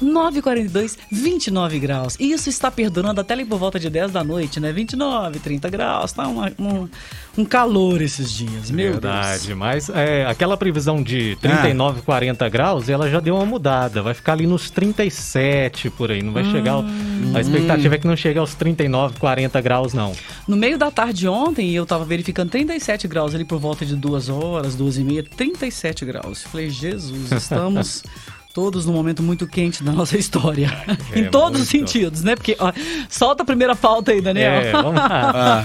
9h42, 29 graus. E isso está perdurando até ali por volta de 10 da noite, né? 29, 30 graus. Tá uma, um, um calor esses dias, meu Verdade, Deus. mas é, aquela previsão de 39, ah. 40 graus, ela já deu uma mudada. Vai ficar ali nos 37 por aí. Não vai hum, chegar. Ao, a expectativa é que não chegue aos 39, 40 graus, não. No meio da tarde ontem, eu tava verificando 37 graus ali por volta de 2 horas, 2 e meia, 37 graus. Falei, Jesus, estamos. todos num momento muito quente da nossa história. É, em todos muito. os sentidos, né? Porque, ó, solta a primeira pauta aí, Daniel. É, vamos lá.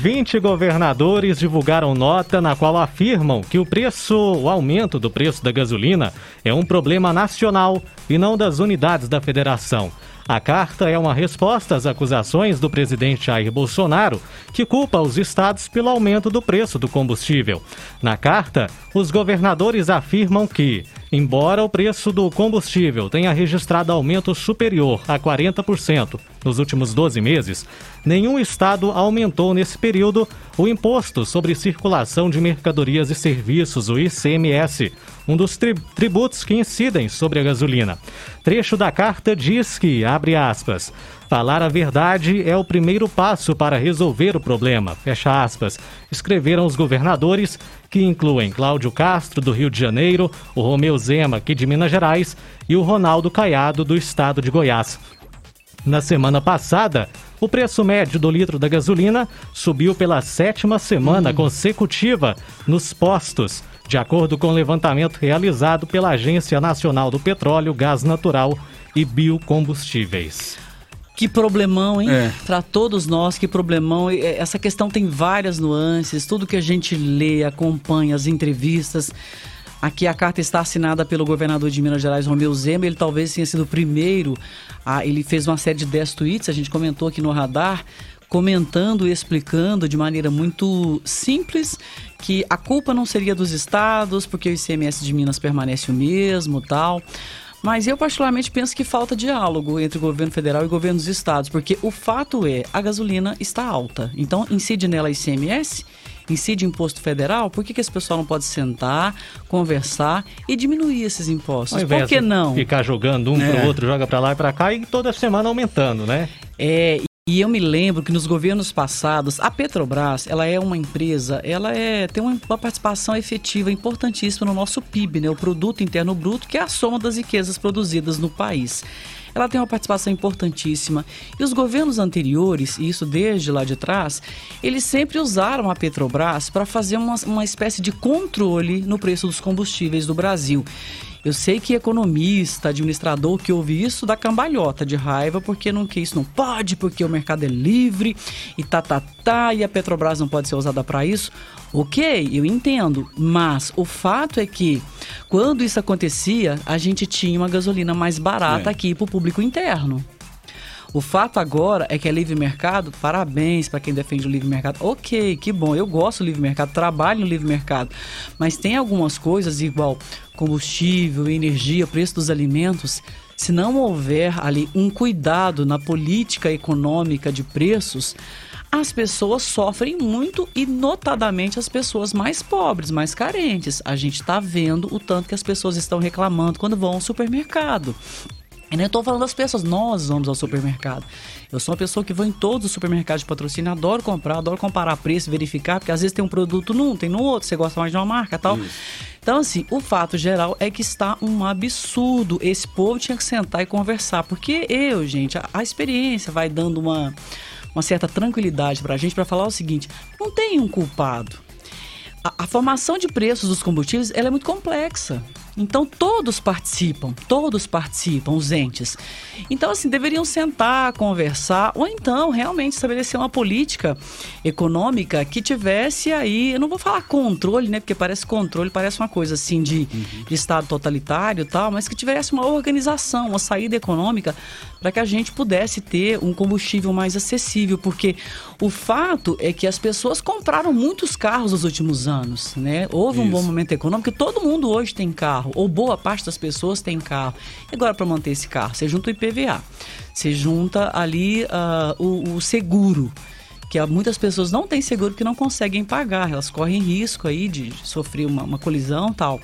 20 ah. governadores divulgaram nota na qual afirmam que o preço, o aumento do preço da gasolina é um problema nacional e não das unidades da federação. A carta é uma resposta às acusações do presidente Jair Bolsonaro, que culpa os estados pelo aumento do preço do combustível. Na carta, os governadores afirmam que, embora o preço do combustível tenha registrado aumento superior a 40% nos últimos 12 meses, nenhum estado aumentou nesse período o imposto sobre circulação de mercadorias e serviços, o ICMS, um dos tri tributos que incidem sobre a gasolina. Trecho da carta diz que, abre aspas, falar a verdade é o primeiro passo para resolver o problema, fecha aspas, escreveram os governadores, que incluem Cláudio Castro, do Rio de Janeiro, o Romeu Zema, aqui de Minas Gerais, e o Ronaldo Caiado, do estado de Goiás. Na semana passada, o preço médio do litro da gasolina subiu pela sétima semana hum. consecutiva nos postos, de acordo com o levantamento realizado pela Agência Nacional do Petróleo, Gás Natural e Biocombustíveis. Que problemão, hein? É. Para todos nós, que problemão. Essa questão tem várias nuances, tudo que a gente lê, acompanha, as entrevistas. Aqui a carta está assinada pelo governador de Minas Gerais, Romeu Zema. Ele talvez tenha sido o primeiro. A, ele fez uma série de 10 tweets, a gente comentou aqui no radar, comentando e explicando de maneira muito simples que a culpa não seria dos estados, porque o ICMS de Minas permanece o mesmo, tal. Mas eu particularmente penso que falta diálogo entre o governo federal e o governo dos estados, porque o fato é, a gasolina está alta. Então incide nela ICMS, incide imposto federal, por que, que esse pessoal não pode sentar, conversar e diminuir esses impostos? Por que não? Ficar jogando um é. para o outro, joga para lá e para cá e toda semana aumentando, né? É, e eu me lembro que nos governos passados, a Petrobras, ela é uma empresa, ela é, tem uma, participação efetiva importantíssima no nosso PIB, né? o Produto Interno Bruto, que é a soma das riquezas produzidas no país. Ela tem uma participação importantíssima. E os governos anteriores, e isso desde lá de trás, eles sempre usaram a Petrobras para fazer uma, uma espécie de controle no preço dos combustíveis do Brasil. Eu sei que economista, administrador que ouve isso dá cambalhota de raiva porque não que isso não pode, porque o mercado é livre e tá tá tá e a Petrobras não pode ser usada para isso. OK, eu entendo, mas o fato é que quando isso acontecia, a gente tinha uma gasolina mais barata é. aqui para o público interno. O fato agora é que é livre mercado, parabéns para quem defende o livre mercado. Ok, que bom, eu gosto do livre mercado, trabalho no livre mercado. Mas tem algumas coisas, igual combustível, energia, preço dos alimentos, se não houver ali um cuidado na política econômica de preços, as pessoas sofrem muito e notadamente as pessoas mais pobres, mais carentes. A gente está vendo o tanto que as pessoas estão reclamando quando vão ao supermercado. E nem estou falando das pessoas, nós vamos ao supermercado. Eu sou uma pessoa que vou em todos os supermercados de patrocínio, adoro comprar, adoro comparar preço, verificar, porque às vezes tem um produto num, tem no outro, você gosta mais de uma marca tal. Isso. Então, assim, o fato geral é que está um absurdo. Esse povo tinha que sentar e conversar, porque eu, gente, a, a experiência vai dando uma, uma certa tranquilidade para a gente para falar o seguinte: não tem um culpado. A, a formação de preços dos combustíveis ela é muito complexa. Então todos participam, todos participam, os entes. Então, assim, deveriam sentar, conversar, ou então realmente estabelecer uma política econômica que tivesse aí, eu não vou falar controle, né? Porque parece controle, parece uma coisa assim de, uhum. de Estado totalitário e tal, mas que tivesse uma organização, uma saída econômica para que a gente pudesse ter um combustível mais acessível, porque o fato é que as pessoas compraram muitos carros nos últimos anos, né? Houve Isso. um bom momento econômico, todo mundo hoje tem carro carro, ou boa parte das pessoas tem carro. E agora, para manter esse carro, você junta o IPVA, você junta ali uh, o, o seguro que muitas pessoas não têm seguro porque não conseguem pagar, elas correm risco aí de sofrer uma, uma colisão tal.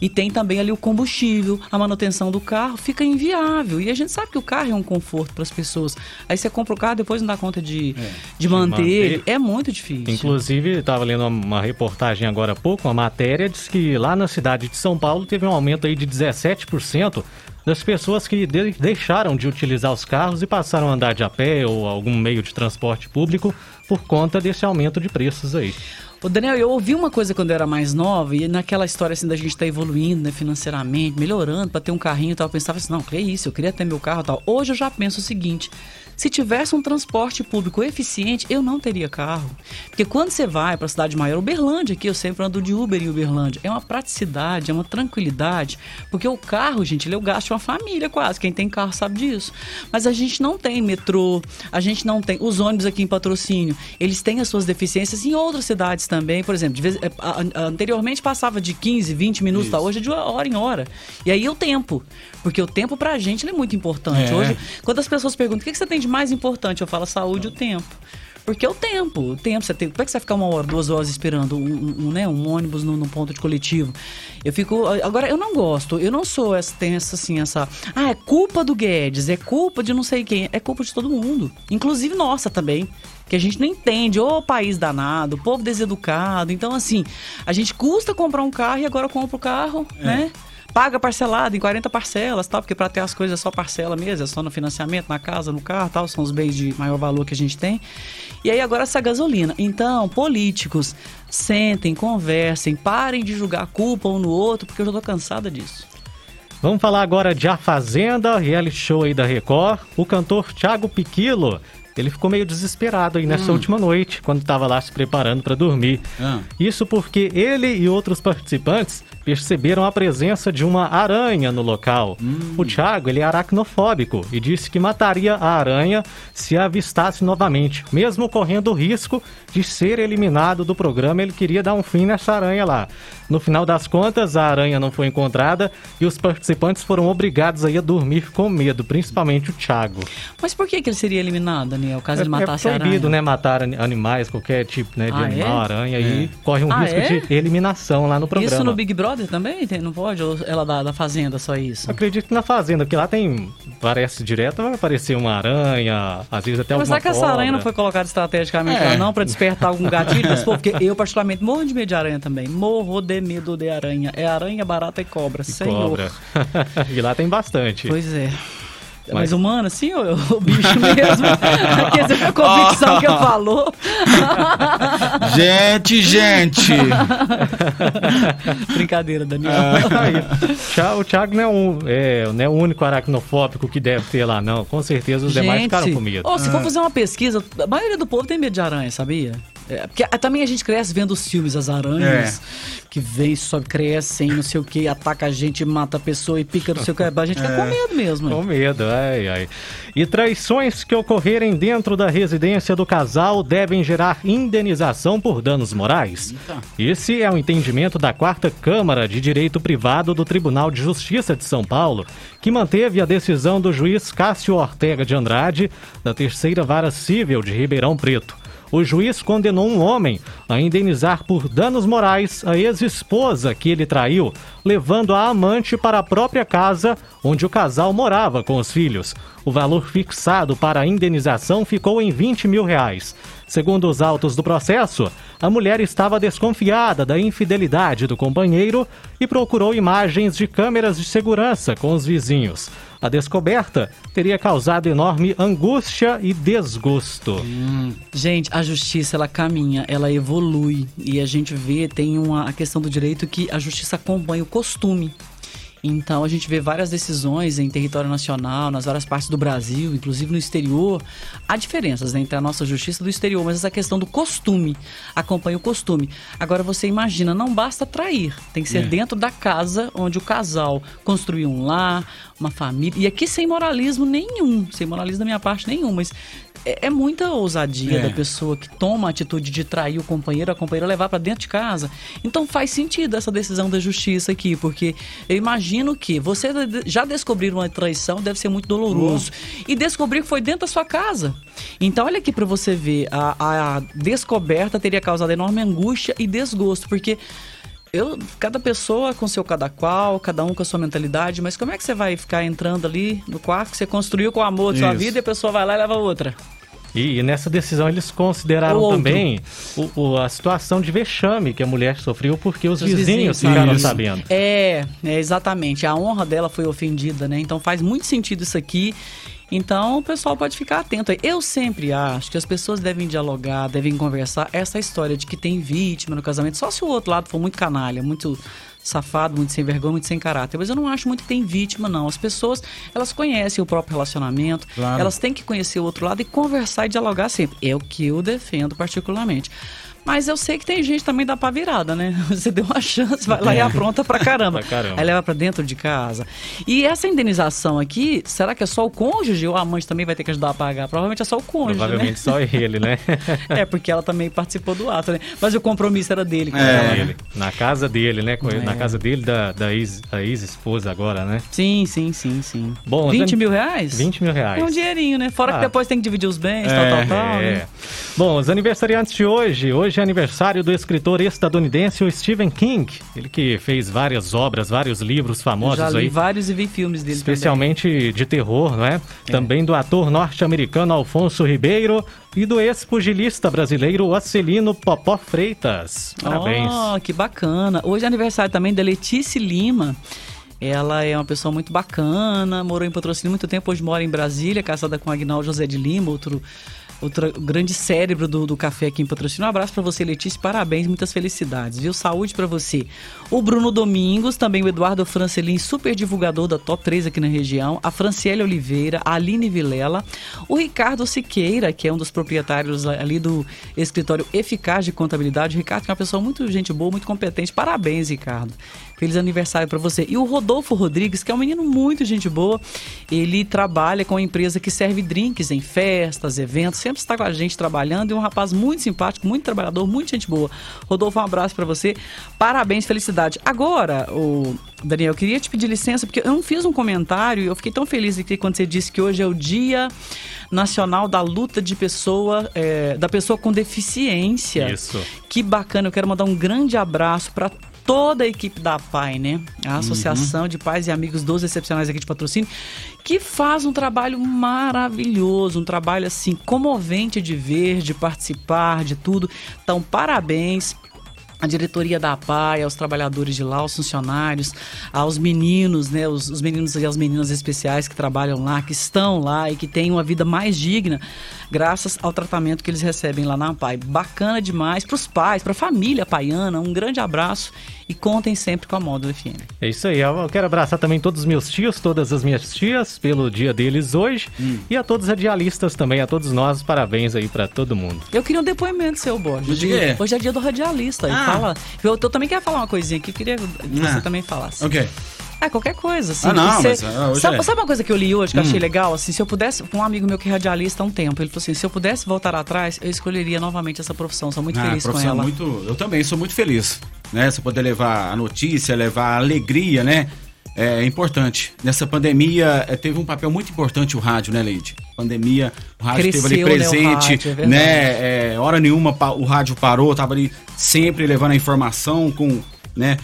E tem também ali o combustível, a manutenção do carro fica inviável. E a gente sabe que o carro é um conforto para as pessoas. Aí você compra o carro, depois não dá conta de, é, de manter, manter. É muito difícil. Inclusive, estava lendo uma reportagem agora há pouco, uma matéria, diz que lá na cidade de São Paulo teve um aumento aí de 17% das pessoas que de deixaram de utilizar os carros e passaram a andar de a pé ou algum meio de transporte público por conta desse aumento de preços aí. O Daniel, eu ouvi uma coisa quando eu era mais nova e naquela história assim da gente estar tá evoluindo, né, financeiramente, melhorando para ter um carrinho e tal, eu pensava assim, não, que isso, eu queria ter meu carro e tal. Hoje eu já penso o seguinte, se tivesse um transporte público eficiente, eu não teria carro. Porque quando você vai para a cidade maior, Uberlândia, aqui eu sempre ando de Uber em Uberlândia, é uma praticidade, é uma tranquilidade, porque o carro, gente, ele é o gasto de uma família quase. Quem tem carro sabe disso. Mas a gente não tem metrô, a gente não tem. Os ônibus aqui em patrocínio, eles têm as suas deficiências em outras cidades também. Por exemplo, vez, é, anteriormente passava de 15, 20 minutos, tá? hoje é de hora em hora. E aí o tempo. Porque o tempo pra gente é muito importante. É. Hoje, quando as pessoas perguntam o que você tem de mais importante? Eu falo saúde e o tempo. Porque é o tempo, o tempo, você tem. Como é que você vai ficar uma hora, duas horas esperando um, um, né, um ônibus no, no, ponto de coletivo? Eu fico. Agora, eu não gosto, eu não sou essa, tem essa assim, essa. Ah, é culpa do Guedes, é culpa de não sei quem. É culpa de todo mundo. Inclusive nossa também. Que a gente não entende, ô país danado, o povo deseducado. Então, assim, a gente custa comprar um carro e agora compra o carro, é. né? paga parcelado em 40 parcelas, tal, porque para ter as coisas é só parcela mesmo, é só no financiamento, na casa, no carro, tal, são os bens de maior valor que a gente tem. E aí agora essa gasolina. Então, políticos, sentem, conversem, parem de julgar a culpa um no outro, porque eu já tô cansada disso. Vamos falar agora de A Fazenda, reality show aí da Record. O cantor Thiago Piquilo ele ficou meio desesperado aí nessa hum. última noite, quando estava lá se preparando para dormir. Ah. Isso porque ele e outros participantes perceberam a presença de uma aranha no local. Hum. O Thiago, ele é aracnofóbico e disse que mataria a aranha se a avistasse novamente. Mesmo correndo o risco de ser eliminado do programa, ele queria dar um fim nessa aranha lá. No final das contas, a aranha não foi encontrada e os participantes foram obrigados aí a dormir com medo, principalmente o Thiago. Mas por que, que ele seria eliminado, Daniel, caso é, ele matasse é proibido, a aranha? né, matar animais, qualquer tipo né, de ah, animal, é? aranha, é. e corre um ah, risco é? de eliminação lá no programa. Isso no Big Brother também? Não pode? Ou ela da, da Fazenda, só isso? Acredito que na Fazenda, porque lá tem, parece direto, vai aparecer uma aranha, às vezes até Mas alguma será que essa aranha não foi colocada estrategicamente lá, é. não, para despertar algum gatilho? porque eu particularmente morro de medo de aranha também, morro de medo de aranha. É aranha, barata e cobra, e senhor. Cobra. e lá tem bastante. Pois é. Mas, Mas humano, sim, o, o bicho mesmo. Quer dizer, a convicção que eu falou. gente, gente! Brincadeira, Daniel. Ah, o Thiago não é, um, é, não é o único aracnofóbico que deve ter lá, não. Com certeza os gente, demais ficaram com medo. Oh, se for ah. fazer uma pesquisa, a maioria do povo tem medo de aranha, sabia? É, porque também a gente cresce vendo os filmes, as aranhas, é. que vem, só crescem, não sei o que, ataca a gente, mata a pessoa e pica não sei o que. A gente é. fica com medo mesmo. Com medo, ai, ai. E traições que ocorrerem dentro da residência do casal devem gerar indenização por danos morais. Esse é o entendimento da quarta Câmara de Direito Privado do Tribunal de Justiça de São Paulo, que manteve a decisão do juiz Cássio Ortega de Andrade, da terceira vara civil de Ribeirão Preto o juiz condenou um homem a indenizar por danos morais a ex-esposa que ele traiu, levando a amante para a própria casa onde o casal morava com os filhos. O valor fixado para a indenização ficou em 20 mil reais. Segundo os autos do processo, a mulher estava desconfiada da infidelidade do companheiro e procurou imagens de câmeras de segurança com os vizinhos. A descoberta teria causado enorme angústia e desgosto. Hum. Gente, a justiça ela caminha, ela evolui e a gente vê tem uma a questão do direito que a justiça acompanha o costume. Então a gente vê várias decisões em território nacional, nas várias partes do Brasil, inclusive no exterior. Há diferenças né, entre a nossa justiça do exterior, mas essa questão do costume acompanha o costume. Agora você imagina, não basta trair, tem que ser é. dentro da casa onde o casal construiu um lar, uma família. E aqui sem moralismo nenhum, sem moralismo da minha parte nenhum, mas é, é muita ousadia é. da pessoa que toma a atitude de trair o companheiro, a companheira levar para dentro de casa. Então faz sentido essa decisão da justiça aqui, porque eu imagino imagino que você já descobrir uma traição deve ser muito doloroso. Uhum. E descobrir que foi dentro da sua casa. Então, olha aqui para você ver, a, a descoberta teria causado enorme angústia e desgosto, porque eu, cada pessoa com seu cada qual, cada um com a sua mentalidade, mas como é que você vai ficar entrando ali no quarto que você construiu com o amor de sua vida e a pessoa vai lá e leva outra? E, e nessa decisão eles consideraram também o, o, a situação de vexame que a mulher sofreu porque os, os vizinhos, vizinhos ficaram isso. sabendo. É, é, exatamente. A honra dela foi ofendida, né? Então faz muito sentido isso aqui. Então o pessoal pode ficar atento. Eu sempre acho que as pessoas devem dialogar, devem conversar. Essa história de que tem vítima no casamento, só se o outro lado for muito canalha, muito safado, muito sem vergonha, muito sem caráter. Mas eu não acho muito que tem vítima, não. As pessoas, elas conhecem o próprio relacionamento, claro. elas têm que conhecer o outro lado e conversar e dialogar sempre. É o que eu defendo particularmente. Mas eu sei que tem gente também da pá virada, né? Você deu uma chance, vai lá e é. apronta pra caramba. pra caramba. Aí leva pra dentro de casa. E essa indenização aqui, será que é só o cônjuge ou a amante também vai ter que ajudar a pagar? Provavelmente é só o cônjuge. Né? Provavelmente né? só ele, né? é, porque ela também participou do ato, né? Mas o compromisso era dele com é. ela. Né? Na casa dele, né? É. Na casa dele, da, da ex-esposa ex agora, né? Sim, sim, sim, sim. Bom, 20 mil reais? 20 mil reais. É um dinheirinho, né? Fora ah. que depois tem que dividir os bens, é, tal, tal, tal. É. Né? Bom, os aniversariantes de hoje. Hoje é aniversário do escritor estadunidense Stephen King. Ele que fez várias obras, vários livros famosos Já li aí. vários e vi filmes dele Especialmente também. de terror, não é? é? Também do ator norte-americano Alfonso Ribeiro e do ex-pugilista brasileiro Acelino Popó Freitas. Parabéns. Oh, que bacana. Hoje é aniversário também da Letícia Lima. Ela é uma pessoa muito bacana, morou em patrocínio muito tempo, hoje mora em Brasília, casada com Agnaldo José de Lima, outro outro grande cérebro do, do café aqui em patrocínio. Um abraço para você, Letícia. Parabéns, muitas felicidades, viu? Saúde para você. O Bruno Domingos, também o Eduardo Francelin, super divulgador da Top 3 aqui na região. A Franciele Oliveira, a Aline Vilela. O Ricardo Siqueira, que é um dos proprietários ali do escritório Eficaz de Contabilidade. O Ricardo é uma pessoa muito gente boa, muito competente. Parabéns, Ricardo. Feliz aniversário para você. E o Rodolfo Rodrigues, que é um menino muito gente boa, ele trabalha com uma empresa que serve drinks em festas, eventos, sempre está com a gente trabalhando e um rapaz muito simpático, muito trabalhador, muito gente boa. Rodolfo, um abraço para você. Parabéns, felicidade. Agora, o Daniel, eu queria te pedir licença porque eu não fiz um comentário e eu fiquei tão feliz aqui quando você disse que hoje é o Dia Nacional da Luta de Pessoa, é, da pessoa com deficiência. Isso. Que bacana. Eu quero mandar um grande abraço para toda a equipe da PAI, né? A Associação uhum. de Pais e Amigos dos Excepcionais aqui de Patrocínio, que faz um trabalho maravilhoso, um trabalho assim comovente de ver, de participar, de tudo. Então, parabéns a diretoria da PAI, aos trabalhadores de lá, aos funcionários, aos meninos, né, os, os, meninos e as meninas especiais que trabalham lá, que estão lá e que têm uma vida mais digna graças ao tratamento que eles recebem lá na PAI. Bacana demais para os pais, para a família paiana. Um grande abraço e contem sempre com a Módulo FM. É isso aí. Eu quero abraçar também todos os meus tios, todas as minhas tias, pelo dia deles hoje. Hum. E a todos os radialistas também, a todos nós. Parabéns aí para todo mundo. Eu queria um depoimento seu, Borges. Hoje é dia do radialista. Ah. Fala. Eu, eu, também quero falar uma coisinha aqui. Eu queria que ah. você também falasse. Ok. É, qualquer coisa, assim. Ah, não, você... mas, ah, sabe, é. sabe, uma coisa que eu li hoje que hum. eu achei hum. legal? Assim, se eu pudesse. Um amigo meu que é radialista há um tempo, ele falou assim: se eu pudesse voltar atrás, eu escolheria novamente essa profissão. Sou muito ah, feliz com ela. Muito, eu também sou muito feliz. Né? Você poder levar a notícia, levar a alegria, né? É importante. Nessa pandemia, é, teve um papel muito importante o rádio, né, Leide? Pandemia, o rádio Cresceu, esteve ali presente, né? Rádio, é né? É, hora nenhuma o rádio parou, tava ali sempre levando a informação com, né?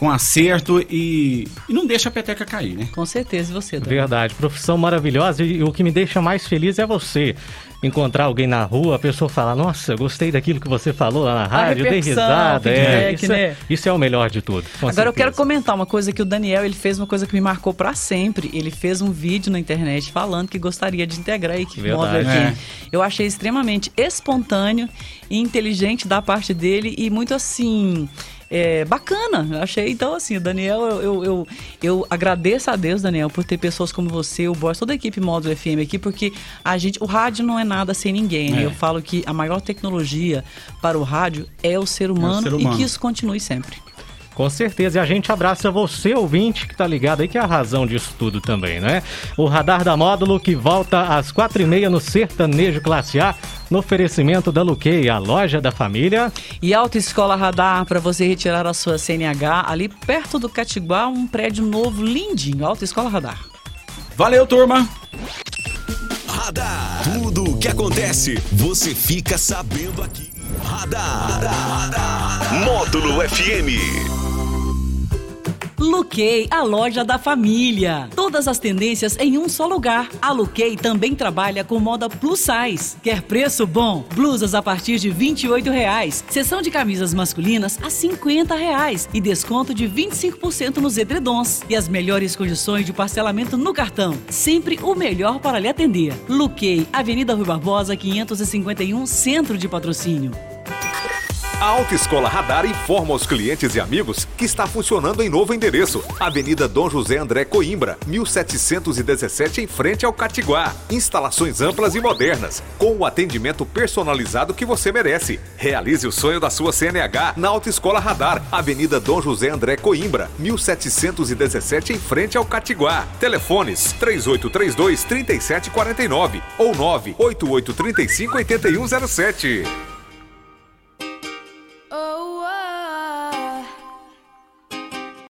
Com acerto e, e não deixa a peteca cair, né? Com certeza, você. Dona. Verdade, profissão maravilhosa e o que me deixa mais feliz é você encontrar alguém na rua, a pessoa falar, nossa, gostei daquilo que você falou lá na rádio, dei risada. É, isso, é, né? é, isso é o melhor de tudo. Agora certeza. eu quero comentar uma coisa que o Daniel, ele fez uma coisa que me marcou para sempre. Ele fez um vídeo na internet falando que gostaria de integrar a equipe móvel aqui. É. Eu achei extremamente espontâneo e inteligente da parte dele e muito assim é, bacana. Eu achei, então, assim, o Daniel, eu, eu, eu, eu, agradeço a Deus, Daniel, por ter pessoas como você, o Boris, toda a equipe Módulo FM aqui, porque a gente, o rádio não é nada sem ninguém. Né? É. Eu falo que a maior tecnologia para o rádio é o ser humano, é o ser humano. e que isso continue sempre. Com certeza. E a gente abraça você, ouvinte, que tá ligado aí, que é a razão disso tudo também, né? O Radar da Módulo que volta às quatro e meia no Sertanejo Classe A, no oferecimento da Luquei, a loja da família. E Autoescola Radar, para você retirar a sua CNH, ali perto do Catiguá, um prédio novo, lindinho. Autoescola Radar. Valeu, turma! Radar. Tudo o que acontece, você fica sabendo aqui. Radar. Radar. Radar. Módulo FM. Luquei, a loja da família. Todas as tendências em um só lugar. A Luquei também trabalha com moda plus size. Quer preço bom? Blusas a partir de 28 reais. Seção de camisas masculinas a 50 reais. E desconto de 25% nos edredons. E as melhores condições de parcelamento no cartão. Sempre o melhor para lhe atender. Luquei, Avenida Rui Barbosa, 551, Centro de Patrocínio. A Autoescola Radar informa aos clientes e amigos que está funcionando em novo endereço. Avenida Dom José André Coimbra, 1717, em frente ao Catiguá. Instalações amplas e modernas, com o atendimento personalizado que você merece. Realize o sonho da sua CNH na Autoescola Radar, Avenida Dom José André Coimbra, 1717, em frente ao Catiguá. Telefones 3832 3749 ou 98835 8107.